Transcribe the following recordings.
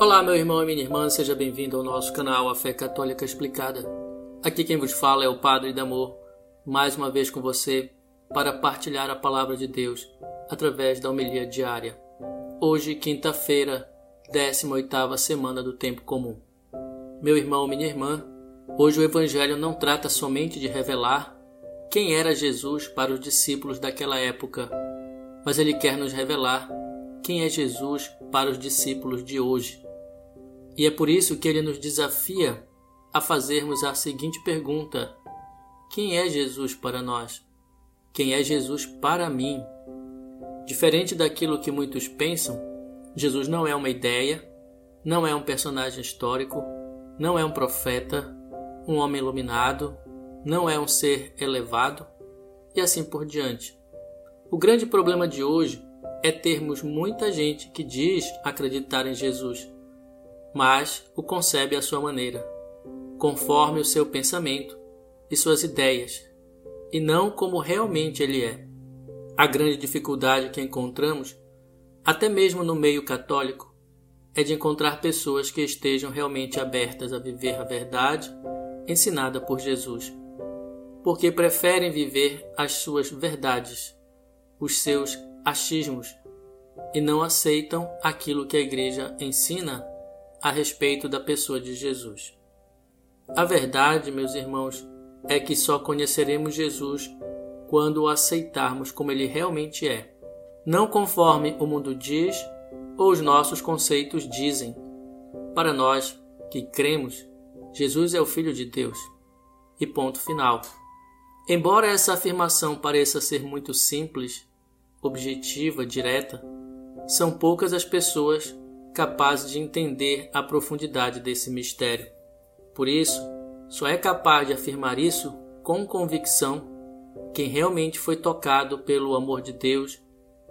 Olá, meu irmão e minha irmã, seja bem-vindo ao nosso canal A Fé Católica Explicada. Aqui quem vos fala é o Padre Damor, mais uma vez com você para partilhar a palavra de Deus através da homilia diária. Hoje, quinta-feira, 18ª semana do tempo comum. Meu irmão, minha irmã, hoje o evangelho não trata somente de revelar quem era Jesus para os discípulos daquela época, mas ele quer nos revelar quem é Jesus para os discípulos de hoje. E é por isso que ele nos desafia a fazermos a seguinte pergunta: Quem é Jesus para nós? Quem é Jesus para mim? Diferente daquilo que muitos pensam, Jesus não é uma ideia, não é um personagem histórico, não é um profeta, um homem iluminado, não é um ser elevado e assim por diante. O grande problema de hoje é termos muita gente que diz acreditar em Jesus, mas o concebe à sua maneira, conforme o seu pensamento e suas ideias, e não como realmente ele é. A grande dificuldade que encontramos, até mesmo no meio católico, é de encontrar pessoas que estejam realmente abertas a viver a verdade ensinada por Jesus, porque preferem viver as suas verdades, os seus achismos e não aceitam aquilo que a Igreja ensina a respeito da pessoa de Jesus. A verdade, meus irmãos, é que só conheceremos Jesus quando o aceitarmos como ele realmente é, não conforme o mundo diz ou os nossos conceitos dizem. Para nós que cremos, Jesus é o Filho de Deus. E ponto final. Embora essa afirmação pareça ser muito simples, objetiva, direta, são poucas as pessoas capazes de entender a profundidade desse mistério. Por isso, só é capaz de afirmar isso com convicção quem realmente foi tocado pelo amor de Deus,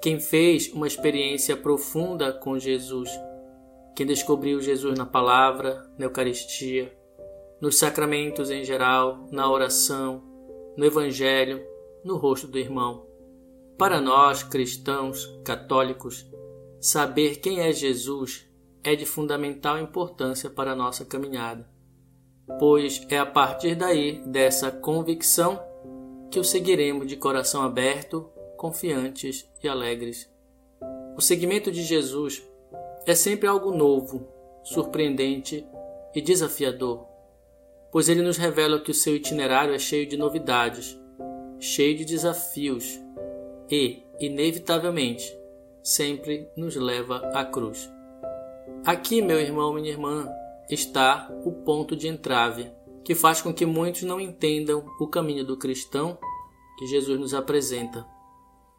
quem fez uma experiência profunda com Jesus, quem descobriu Jesus na palavra, na Eucaristia, nos sacramentos em geral, na oração, no Evangelho, no rosto do irmão. Para nós, cristãos, católicos, saber quem é Jesus é de fundamental importância para a nossa caminhada, pois é a partir daí, dessa convicção, que o seguiremos de coração aberto, confiantes e alegres. O seguimento de Jesus é sempre algo novo, surpreendente e desafiador, pois ele nos revela que o seu itinerário é cheio de novidades, cheio de desafios e, inevitavelmente, sempre nos leva à cruz. Aqui, meu irmão, minha irmã, está o ponto de entrave que faz com que muitos não entendam o caminho do cristão que Jesus nos apresenta.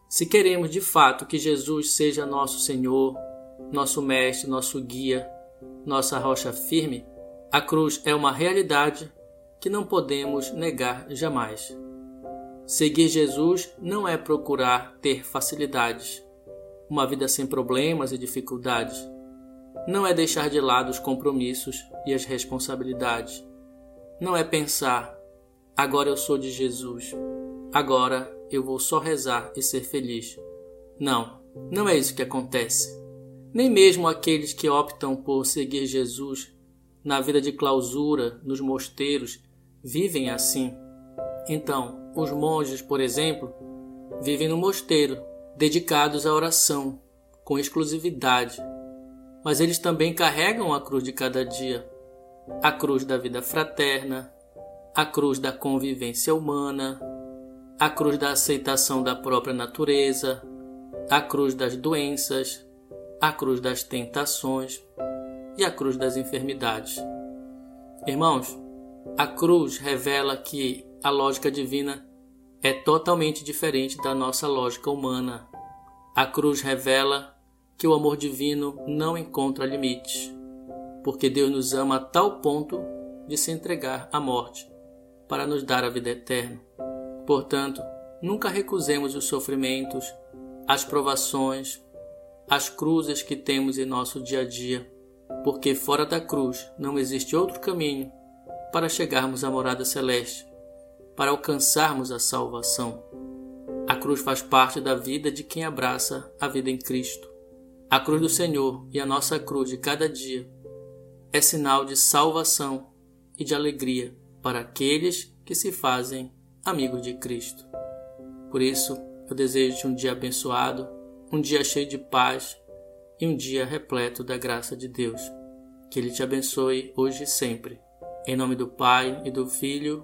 Se queremos de fato que Jesus seja nosso Senhor, nosso Mestre, nosso guia, nossa rocha firme, a cruz é uma realidade que não podemos negar jamais. Seguir Jesus não é procurar ter facilidades, uma vida sem problemas e dificuldades. Não é deixar de lado os compromissos e as responsabilidades. Não é pensar, agora eu sou de Jesus, agora eu vou só rezar e ser feliz. Não, não é isso que acontece. Nem mesmo aqueles que optam por seguir Jesus na vida de clausura nos mosteiros vivem assim. Então, os monges, por exemplo, vivem no mosteiro, dedicados à oração, com exclusividade. Mas eles também carregam a cruz de cada dia, a cruz da vida fraterna, a cruz da convivência humana, a cruz da aceitação da própria natureza, a cruz das doenças, a cruz das tentações e a cruz das enfermidades. Irmãos, a cruz revela que a lógica divina é totalmente diferente da nossa lógica humana. A cruz revela que o amor divino não encontra limites, porque Deus nos ama a tal ponto de se entregar à morte para nos dar a vida eterna. Portanto, nunca recusemos os sofrimentos, as provações, as cruzes que temos em nosso dia a dia, porque fora da cruz não existe outro caminho para chegarmos à morada celeste para alcançarmos a salvação. A cruz faz parte da vida de quem abraça a vida em Cristo. A cruz do Senhor e a nossa cruz de cada dia é sinal de salvação e de alegria para aqueles que se fazem amigos de Cristo. Por isso, eu desejo um dia abençoado, um dia cheio de paz e um dia repleto da graça de Deus. Que Ele te abençoe hoje e sempre. Em nome do Pai, e do Filho,